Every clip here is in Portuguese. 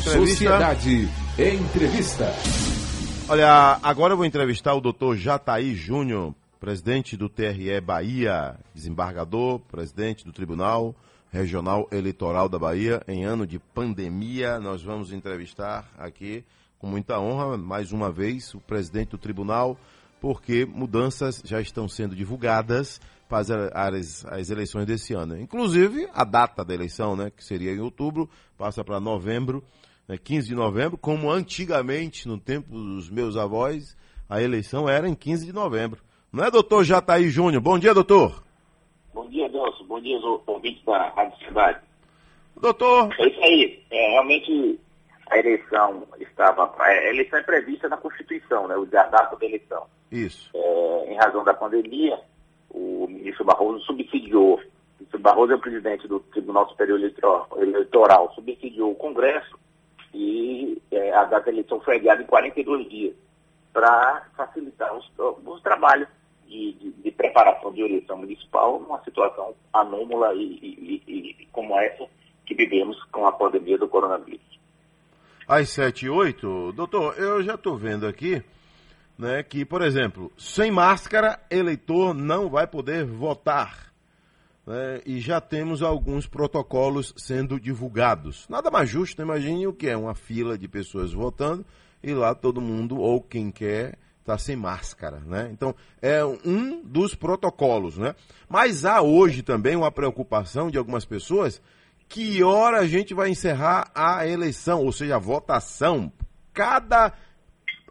Entrevista. Sociedade Entrevista. Olha, agora eu vou entrevistar o doutor Jataí Júnior, presidente do TRE Bahia, desembargador, presidente do Tribunal Regional Eleitoral da Bahia. Em ano de pandemia, nós vamos entrevistar aqui, com muita honra, mais uma vez, o presidente do tribunal, porque mudanças já estão sendo divulgadas para as, as eleições desse ano. Inclusive, a data da eleição, né, que seria em outubro, passa para novembro, né, 15 de novembro, como antigamente, no tempo dos meus avós, a eleição era em 15 de novembro. Não é, doutor Jataí Júnior? Bom dia, doutor. Bom dia, Nelson. Bom dia, ouvintes da Rádio Cidade. Doutor. É isso aí. É, realmente, a eleição estava. A eleição é prevista na Constituição, né? O a data da eleição. Isso. É, em razão da pandemia, o ministro Barroso subsidiou. O ministro Barroso é o presidente do Tribunal Superior Eleitoral, subsidiou o Congresso e é, a data da eleição foi adiada em 42 dias para facilitar os, os trabalhos de, de, de, preparação de eleição municipal numa situação anômala e, e, e, como essa que vivemos com a pandemia do coronavírus. Às 7 e 8, doutor, eu já estou vendo aqui né, que, por exemplo, sem máscara, eleitor não vai poder votar. Né, e já temos alguns protocolos sendo divulgados. Nada mais justo, imagine o que é uma fila de pessoas votando e lá todo mundo, ou quem quer, está sem máscara, né? Então, é um dos protocolos, né? Mas há hoje também uma preocupação de algumas pessoas que hora a gente vai encerrar a eleição, ou seja, a votação. Cada,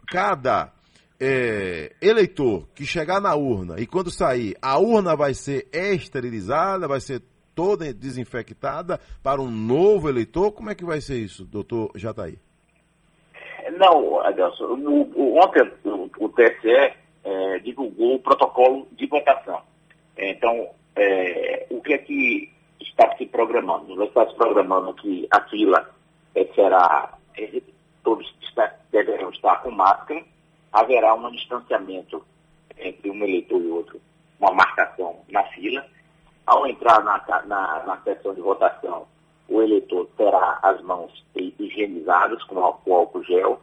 cada é, eleitor que chegar na urna e quando sair, a urna vai ser esterilizada, vai ser toda desinfectada para um novo eleitor? Como é que vai ser isso, doutor Jataí? Não, Adelson, ontem o, o TSE é, divulgou o protocolo de votação. Então, é, o que é que está se programando? Nós se programando que a fila é, será, é, todos está, deverão estar com máscara, haverá um distanciamento entre um eleitor e outro, uma marcação na fila. Ao entrar na, na, na sessão de votação, o eleitor terá as mãos higienizadas com álcool gel.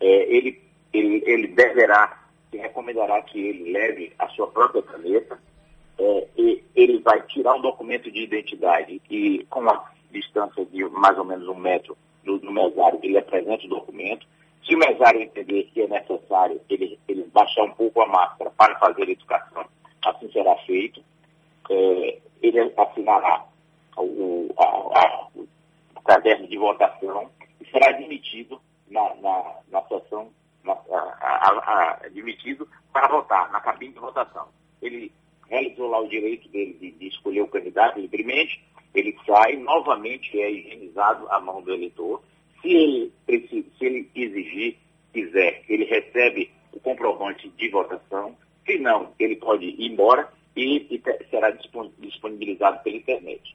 É, ele, ele, ele deverá, se recomendará que ele leve a sua própria caneta. É, e ele vai tirar um documento de identidade e com a distância de mais ou menos um metro do, do mesário, ele apresenta o documento. Se o mesário entender que é necessário ele, ele baixar um pouco a máscara para fazer a educação, assim será feito. É, ele assinará o, a, a, o, caderno de votação e será admitido na, na, na sessão, na, a, admitido para votar, na cabine de votação. Ele realizou lá o direito dele de, de escolher o candidato livremente, ele sai, novamente é higienizado a mão do eleitor, se ele, se ele exigir, quiser, ele recebe o comprovante de votação. Se não, ele pode ir embora e, e será disponibilizado pela internet.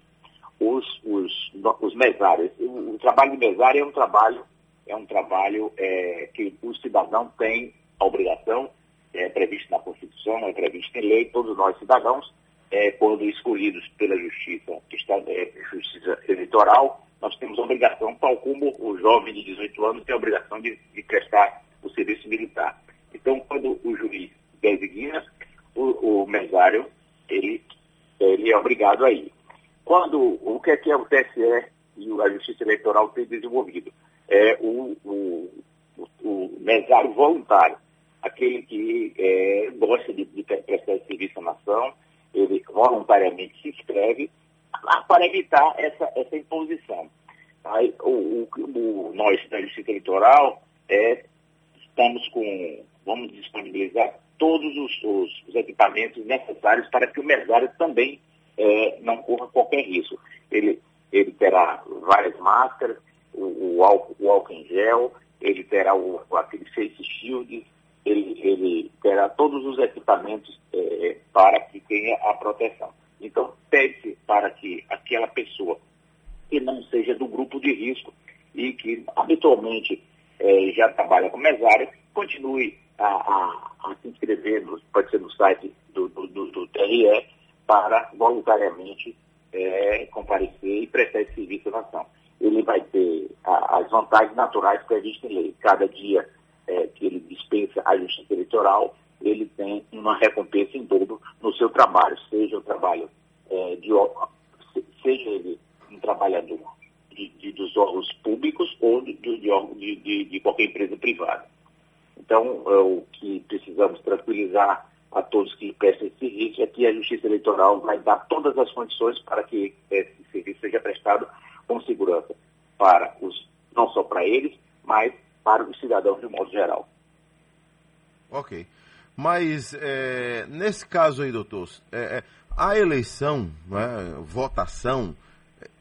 Os, os, os mesários, o, o, trabalho de mesário é um trabalho, é um trabalho é, que o cidadão tem a obrigação, é previsto na Constituição, é previsto em lei, todos nós cidadãos, é, quando escolhidos pela Justiça, é, Justiça Eleitoral, nós temos a obrigação, tal como o jovem de 18 anos tem a obrigação de, de prestar o serviço militar. Então, quando o juiz designa, o, o mesário, ele, ele é obrigado a ir. Quando, o que é que é o TSE e a Justiça Eleitoral tem desenvolvido? É o, o, o mesário voluntário, aquele que é, gosta de, de prestar serviço à nação, ele voluntariamente se inscreve para evitar essa, essa imposição. Aí, o, o, o, nós da Justiça Eleitoral é, estamos com, vamos disponibilizar todos os, os, os equipamentos necessários para que o mesário também é, não corra qualquer risco. Ele, ele terá várias máscaras, o, o, álcool, o álcool em gel, ele terá o, aquele face shield, ele, ele terá todos os equipamentos é, para que tenha a proteção. Então, pede para que aquela pessoa que não seja do grupo de risco e que habitualmente é, já trabalha com mesária, continue a, a, a, se inscrever, no, pode ser no site do, do, do, do TRE, para voluntariamente é, comparecer e prestar esse serviço à nação. ele vai ter a, as vantagens naturais previstas em lei. Cada dia é, que ele dispensa a justiça eleitoral, ele tem uma recompensa em dobro no seu trabalho, seja o trabalho é, de seja ele um trabalhador de, de, dos órgãos públicos ou de, de, de qualquer empresa privada. Então, é, o que precisamos tranquilizar a todos que prestam esse serviço é que a Justiça Eleitoral vai dar todas as condições para que esse serviço seja prestado com segurança para os, não só para eles, mas para os cidadãos de modo geral. Ok. Mas é, nesse caso aí, doutor, é, é a eleição, né, votação,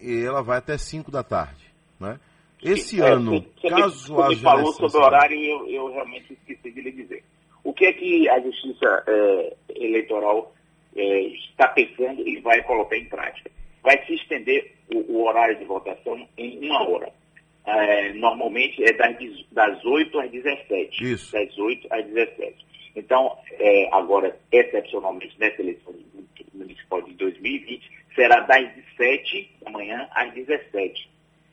ela vai até 5 da tarde. Né? Esse é, ano, você, caso você haja. Você falou sobre o horário e eu, eu, realmente esqueci de lhe dizer. O que é que a Justiça é, Eleitoral é, está pensando e vai colocar em prática? Vai se estender o, o horário de votação em uma hora. É, normalmente é das, das 8 às 17. Isso. Das 8 às 17. Então, é, agora, excepcionalmente, nessa eleição municipal de 2020, será das 7 da manhã às 17.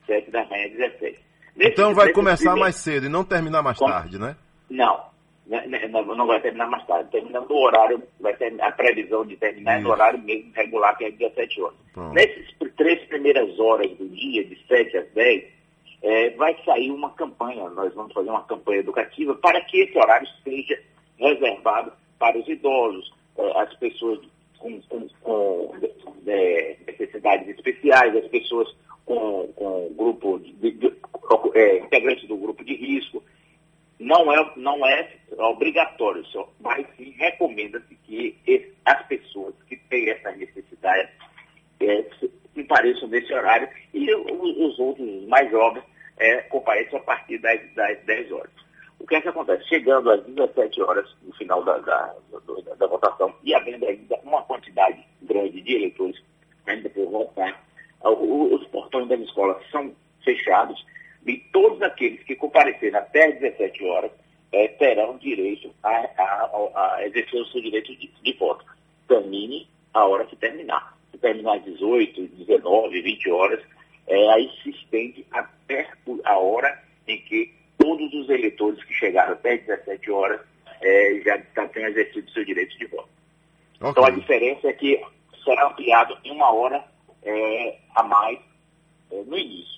7 da manhã às 17. Nesse, então vai começar primeiro... mais cedo e não terminar mais Com... tarde, né? Não, né, né, não, não vai terminar mais tarde. Terminando o horário, vai ter a previsão de terminar no horário mesmo regular, que é 17 horas. Pronto. Nessas três primeiras horas do dia, de 7 às 10, é, vai sair uma campanha. Nós vamos fazer uma campanha educativa para que esse horário seja reservado para os idosos, é, as pessoas com, com, com é, necessidades especiais, as pessoas com, com grupo de, de é, integrantes do grupo de risco. Não é, não é obrigatório, só, mas sim recomenda-se que esse, as pessoas que têm essa necessidade é, compareçam nesse horário e os, os outros mais jovens é, compareçam a partir das, das 10 horas. O que é que acontece? Chegando às 17 horas, no final da, da, da, da votação, e havendo ainda uma quantidade grande de eleitores ainda por votar, os portões das escolas são fechados e todos aqueles que comparecerem até às 17 horas é, terão direito a, a, a, exercer o seu direito de, de voto. Termine a hora que terminar. Se terminar às 18, 19, 20 horas, é, aí se estende até a hora em que todos os chegaram até 17 horas é, já, já têm exercido seu direito de voto. Okay. Então a diferença é que será ampliado em uma hora é, a mais é, no início.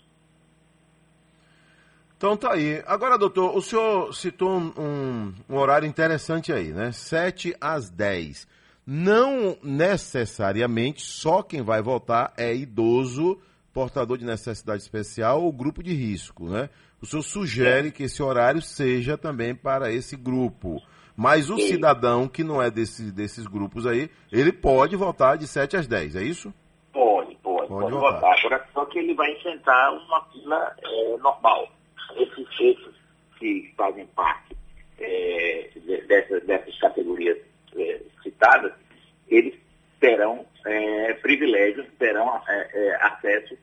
Então tá aí. Agora, doutor, o senhor citou um, um, um, horário interessante aí, né? 7 às 10. Não necessariamente só quem vai votar é idoso, portador de necessidade especial ou grupo de risco, né? O senhor sugere que esse horário seja também para esse grupo. Mas o Sim. cidadão que não é desse, desses grupos aí, ele pode votar de 7 às 10, é isso? Pode, pode, pode, pode votar. votar. Só que ele vai enfrentar uma fila é, normal. Esses, esses que fazem parte é, dessas, dessas categorias é, citadas, eles terão é, privilégios, terão é, é, acesso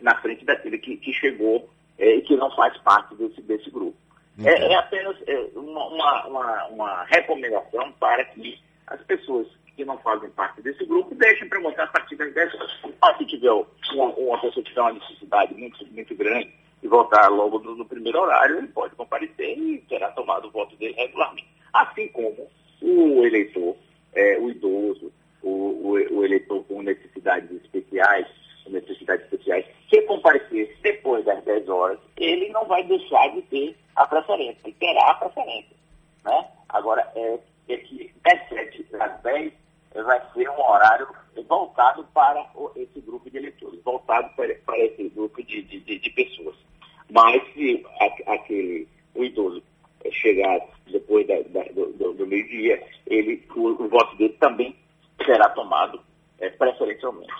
na frente daquele que, que chegou é, e que não faz parte desse, desse grupo. É, é, apenas é, uma, uma, uma, recomendação para que as pessoas que não fazem parte desse grupo deixem para votar a partir das 10 horas. Ah, se tiver uma, uma pessoa que tiver uma necessidade muito, muito grande e votar logo no, no, primeiro horário, ele pode comparecer e terá tomado o voto dele regularmente. Assim como o eleitor, é, o idoso, o, o, o eleitor com necessidades especiais, que comparecer depois das 10 horas, ele não vai deixar de ter a preferência, ele terá a preferência. Né? Agora, é, é que das 7 às 10 vai ser um horário voltado para esse grupo de eleitores, voltado para, para esse grupo de, de, de pessoas. Mas se aquele, o idoso chegar depois da, da, do, do meio-dia, ele, o, o, voto dele também será tomado é, preferencialmente.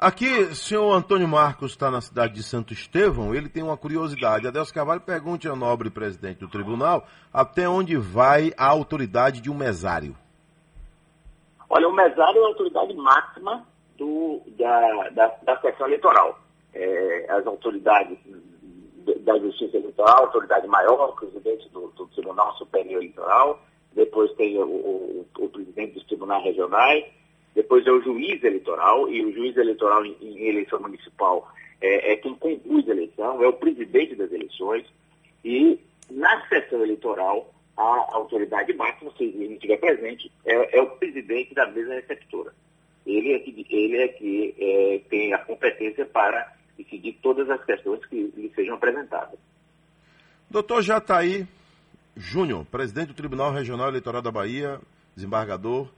Aqui, senhor Antônio Marcos está na cidade de Santo Estevão, ele tem uma curiosidade. Adelso Carvalho pergunte ao nobre presidente do tribunal até onde vai a autoridade de um mesário. Olha, o mesário é a autoridade máxima do, da, da, da seção eleitoral. É, as autoridades da Justiça Eleitoral, a autoridade maior, o presidente do, do Tribunal Superior Eleitoral, depois tem o, o, o presidente dos tribunais regionais, depois é o juiz eleitoral, e o juiz eleitoral em, em eleição municipal é, é quem conduz a eleição, é o presidente das eleições, e na sessão eleitoral, a autoridade máxima, se ele estiver presente, é, é, o presidente da mesa receptora. Ele é que, ele é que é, tem a competência para decidir todas as questões que lhe sejam apresentadas. Doutor Jataí Júnior, presidente do Tribunal Regional Eleitoral da Bahia, desembargador.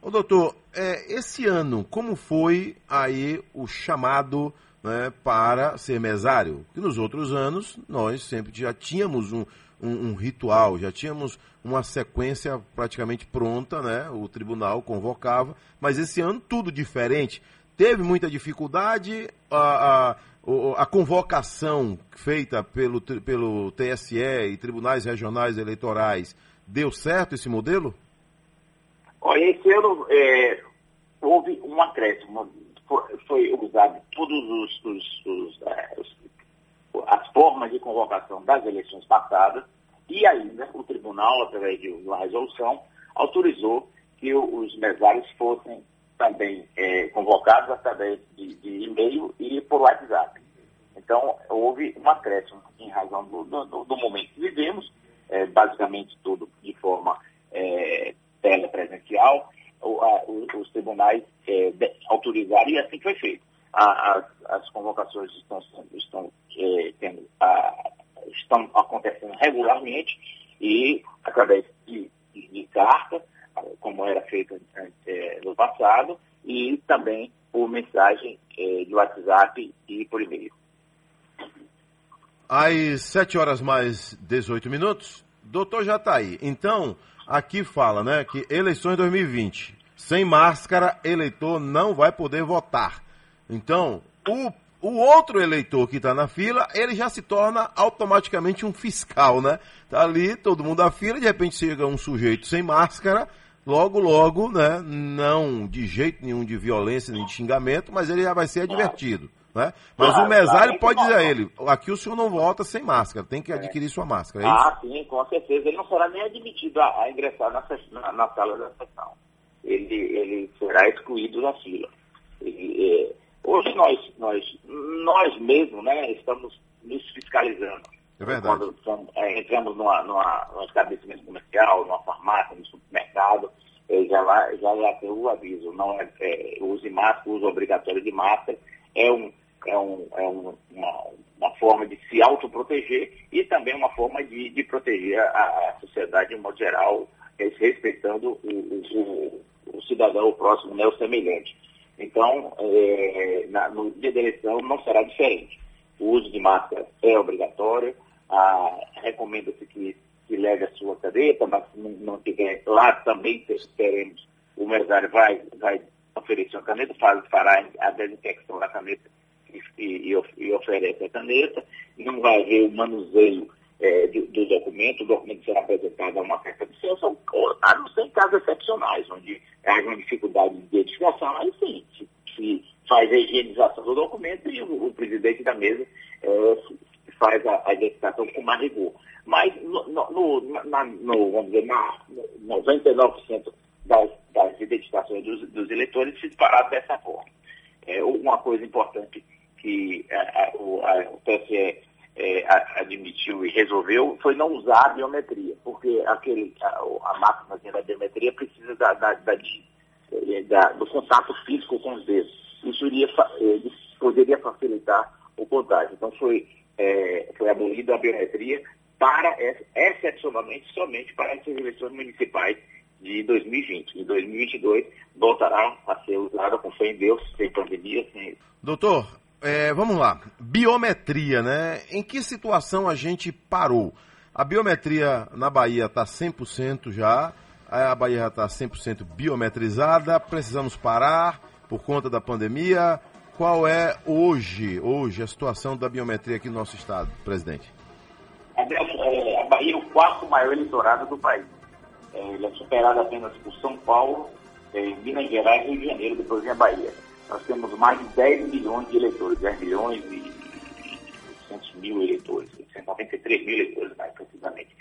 Ô, doutor, é, esse ano, como foi aí o chamado né, para ser mesário? Que nos outros anos nós sempre já tínhamos um, um, um, ritual, já tínhamos uma sequência praticamente pronta, né? O tribunal convocava, mas esse ano tudo diferente. Teve muita dificuldade, a, a, a convocação feita pelo, pelo TSE e tribunais regionais eleitorais deu certo esse modelo? Olha, esse ano é, houve um acréscimo. Foi usado todos os, os, os, é, os as formas de convocação das eleições passadas e ainda o tribunal, através de uma resolução, autorizou que os mesários fossem também é, convocados através de, de, e-mail e por WhatsApp. Então, houve um acréscimo em razão do, do, do momento que vivemos, é, basicamente tudo de forma é, telepresencial, os tribunais é, autorizaram e assim foi feito. As, as, convocações estão, estão, é, tendo, a, estão acontecendo regularmente e através de, de, de carta, como era feito é, no passado, e também por mensagem é, de WhatsApp e por e-mail. Às 7 horas mais 18 minutos, doutor já está aí. Então, aqui fala, né, que eleições 2020, sem máscara, eleitor não vai poder votar. Então, o, o outro eleitor que está na fila, ele já se torna automaticamente um fiscal, né? Tá ali, todo mundo na fila, de repente chega um sujeito sem máscara, logo, logo, né? Não de jeito nenhum de violência nem de xingamento, mas ele já vai ser advertido. Né? Mas claro, o mesário pode dizer a ele, aqui o senhor não volta sem máscara, tem que adquirir sua máscara. É ah, sim, com certeza. Ele não será nem admitido a, a ingressar na, na, na, sala da sessão. Ele, ele será excluído da fila. Ele, é, hoje nós, nós, nós mesmos né, estamos nos fiscalizando. É verdade. Quando estamos, é, entramos numa, numa, num estabelecimento comercial, numa farmácia, no supermercado, é, já, lá, já lá tem o aviso, não é, é, use máscara, uso obrigatório de máscara, é um é, um, é um, uma, uma, forma de se autoproteger e também uma forma de, de proteger a, a, sociedade de modo geral, respeitando o, o, o, cidadão, o próximo, né, o semelhante. Então, é, na, no dia da eleição não será diferente. O uso de máscara é obrigatório, recomenda-se que, leve a sua caneta, mas se não, não tiver, lá também teremos, o mesário vai, vai oferecer uma caneta, fará a desinfecção da caneta e, e, oferece a caneta, não vai haver o manuseio é, do, do, documento, o documento será apresentado a uma carta de ciência, a não ser em casos excepcionais, onde haja uma dificuldade de identificação, aí sim, se, se faz a higienização do documento e o, o presidente da mesa é, faz a, a, identificação com mais rigor. Mas, no, no, na, no, vamos dizer, na 99% das, das identificações dos, dos eleitores se disparar dessa forma. É, uma coisa importante que a, a, o, TSE é, admitiu e resolveu foi não usar a biometria, porque aquele, a, a máquina da biometria precisa da, da, da, é, da, do contato físico com os dedos. Isso iria, é, poderia facilitar o contágio. Então foi, é, foi abolida a biometria para, excepcionalmente, somente para essas eleições municipais de 2020. Em 2022 voltará a ser usada com fé em Deus, sem pandemia, sem... Doutor, é, vamos lá. Biometria, né? Em que situação a gente parou? A biometria na Bahia está 100% já, a Bahia está 100% biometrizada, precisamos parar por conta da pandemia. Qual é hoje, hoje a situação da biometria aqui no nosso estado, presidente? A, é, a Bahia é o quarto maior eleitorado do país. É, ele é superado apenas por São Paulo, é, Minas Gerais e Rio de Janeiro, depois vem a Bahia nós temos mais de 10 milhões de eleitores, 10 milhões e 800 mil eleitores, 193 mil eleitores mais precisamente.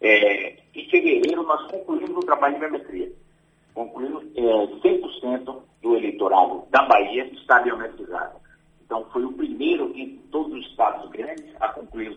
É, em fevereiro nós concluímos o trabalho de biometria. Concluímos é, 100% do eleitorado da Bahia está biometrizado. Então foi o primeiro em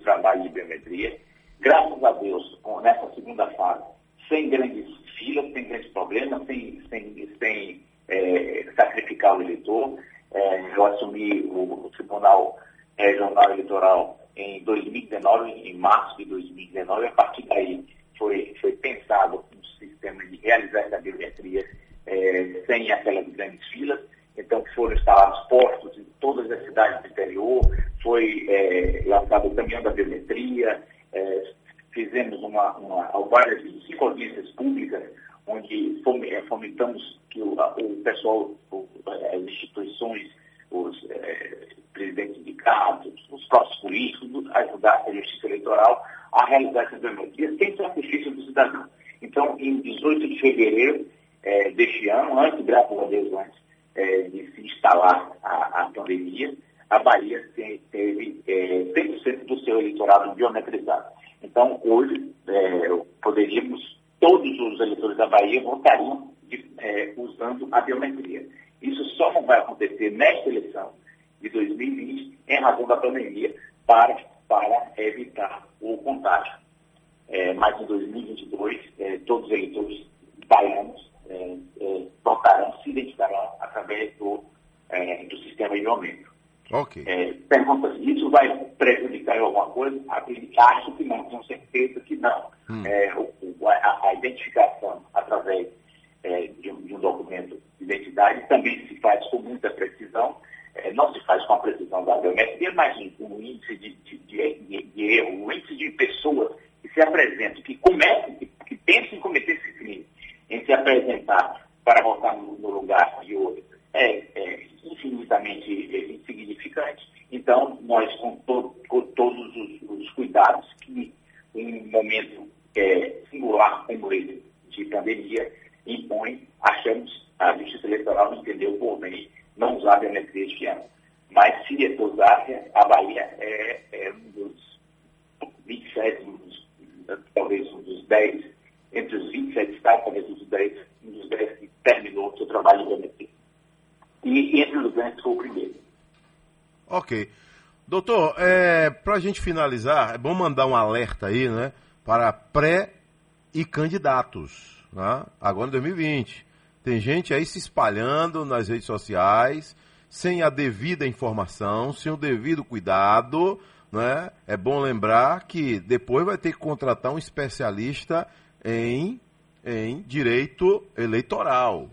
trabalho de biometria. Graças a Deus, nessa segunda fase, sem grandes filas, sem grandes problemas, sem, sem, sem é, sacrificar o eleitor. É, eu assumi o, o Tribunal Regional Eleitoral em 2019, em março de 2019, a partir daí foi, foi pensado um sistema de realizar essa biometria é, sem aquelas grandes filas. Então foram instalados postos em todas as cidades do interior, foi é, lançado o caminhão da biometria, é, fizemos uma, uma, várias audiências públicas, onde é, fomentamos que o, o pessoal, o, as instituições, os é, presidentes de sindicatos, os próprios políticos, ajudassem a justiça eleitoral a realizar essa biometria sem sacrifício do cidadão. Então, em 18 de fevereiro é, deste ano, antes, graças a Deus, antes é, de se instalar a, a pandemia, a Bahia teve é, 100% do seu eleitorado biometrizado. Então, hoje, é, poderíamos, todos os eleitores da Bahia votariam de, é, usando a biometria. Isso só não vai acontecer nesta eleição de 2020 em razão da pandemia para, para evitar o contágio. É, mas em 2022, é, todos os eleitores baianos é, é, votarão, se identificarão através do, é, do sistema de aumento. É, pergunta se isso vai prejudicar em alguma coisa? Acho que não, tenho certeza que não. Hum. É, o, a, a, identificação através é, de, um, de, um, documento de identidade também se faz com muita precisão. É, não se faz com a precisão da biometria, mas o índice de, de, de, erro, o índice de pessoas que se apresentam, que cometem, que, que pensam em cometer esse crime, em se apresentar para votar no, no lugar de outro, é, é infinitamente insignificante. Então, nós, com, to, com todos os, os, cuidados que um momento é, singular como esse de pandemia impõe, achamos a Justiça Eleitoral entendeu por bem não usar a biometria este ano. Mas se usasse, a Bahia é, é um dos 27, um dos, talvez um dos 10, entre os 27 estados, talvez um dos 10, um dos 10 que terminou o seu trabalho de biometria. E entre os grandes foi o primeiro. Ok. Doutor, é, para a gente finalizar, é bom mandar um alerta aí, né, para pré e candidatos, né, agora em 2020. Tem gente aí se espalhando nas redes sociais, sem a devida informação, sem o devido cuidado, né? É bom lembrar que depois vai ter que contratar um especialista em, em direito eleitoral.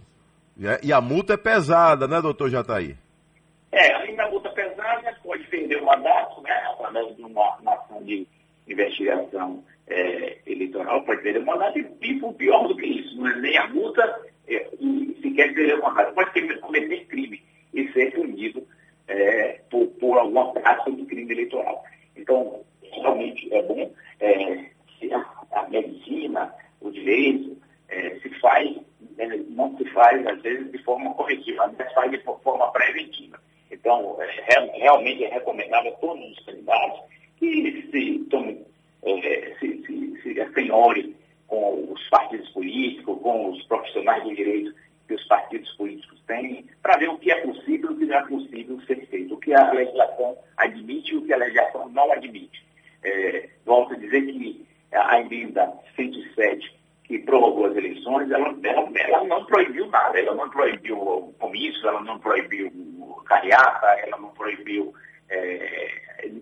E a multa é pesada, né, doutor Jataí? É, ainda a multa pesada pode perder o mandato, né, através de uma, uma ação de investigação é, eleitoral, pode perder o mandato e, e pior do que isso, não é nem a multa é, e sequer perder o mandato, pode ter, cometer crime e ser punido é, por, por alguma prática de crime eleitoral. Então, realmente é bom é, se a, a medicina, o direito, é, se faz não se faz, às vezes, de forma corretiva, mas faz de forma preventiva. Então, é, realmente é recomendável a todos os candidatos que se tomem, é, se, se, se assenhorem com os partidos políticos, com os profissionais do direito que os partidos políticos têm, para ver o que é possível e o que não é possível ser feito, o que a legislação admite e o que a legislação não admite. É, volto a dizer que a emenda 107 que prorrogou as eleições, ela, ela, ela, não proibiu nada, ela não proibiu o comício, ela não proibiu carreata, ela não proibiu é,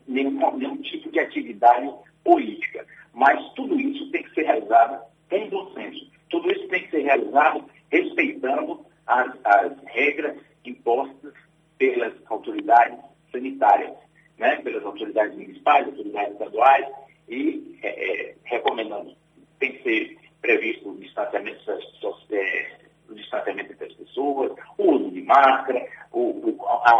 nenhum, nenhum tipo de atividade política. Mas tudo isso tem que ser realizado em bom senso. Tudo isso tem que ser realizado respeitando as, as regras impostas pelas autoridades sanitárias, né? pelas autoridades municipais, autoridades estaduais, e é, é, recomendando, tem que ser previsto o distanciamento, é, o distanciamento entre as pessoas, o uso de máscara, o, o,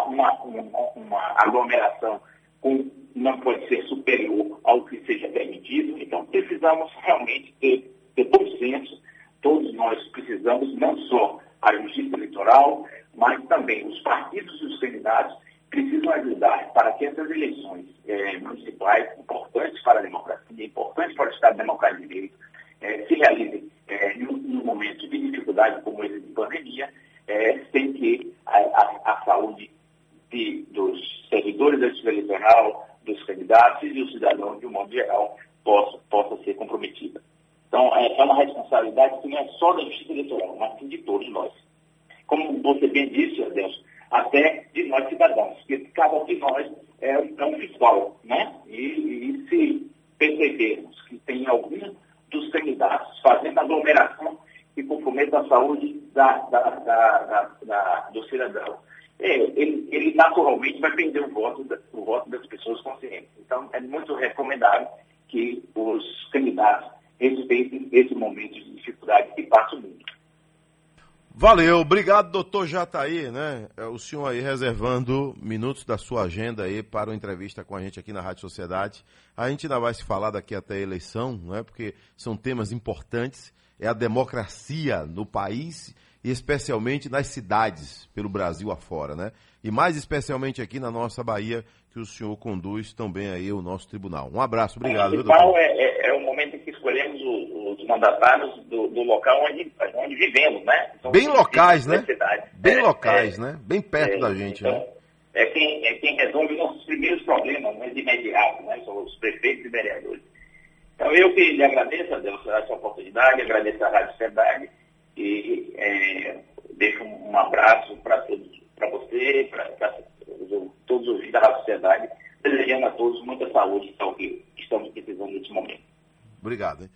uma, uma, uma, aglomeração com, não pode ser superior ao que seja permitido. Então, precisamos realmente ter, ter bom senso. Todos nós precisamos, não só a justiça eleitoral, mas também os partidos e os candidatos precisam ajudar para que essas eleições é, municipais, importantes para a democracia, importantes para o Estado Democrático de Direito, é, se realizem é, num, num, momento de dificuldade como esse de pandemia, é, sem que a, a, a saúde de, dos servidores da justiça eleitoral, dos candidatos e dos cidadãos, de um modo geral, possa, possa ser comprometida. Então, é, é uma responsabilidade que não é só da Justiça Eleitoral, mas sim de todos nós. Como você bem disse, Adelson, até de nós cidadãos, porque cada um de nós é, é um fiscal, né? E, e se percebermos que tem algum dos candidatos fazendo aglomeração que comprometa a saúde da, da, da, da do cidadão, é, ele, ele, naturalmente vai perder o voto, o voto das pessoas conscientes. Então, é muito recomendável que os candidatos respeitem esse momento de dificuldade que passa o mundo. Valeu, obrigado, doutor Jataí, né? É, o senhor aí reservando minutos da sua agenda aí para uma entrevista com a gente aqui na Rádio Sociedade. A gente ainda vai se falar daqui até a eleição, né? Porque são temas importantes. É a democracia no país e especialmente nas cidades pelo Brasil afora, né? E mais especialmente aqui na nossa Bahia, que o senhor conduz também aí o nosso tribunal. Um abraço, obrigado. O principal é, é, é, o momento em que escolhemos o, os mandatários do, do, local onde, onde vivemos, né? Então, Bem locais, né? Bem é, locais, é. né? Bem perto da gente, então, né? É quem, é quem resolve nossos primeiros problemas, né, de imediato, né? São os prefeitos e vereadores. Então eu que lhe agradeço, a Deus, essa oportunidade, agradeço a Rádio Sociedade e é, deixo um abraço para todos, para você, para todos os da Rádio Sociedade, desejando a todos muita saúde, que é o que estamos precisando nesse momento. Obrigado. Hein?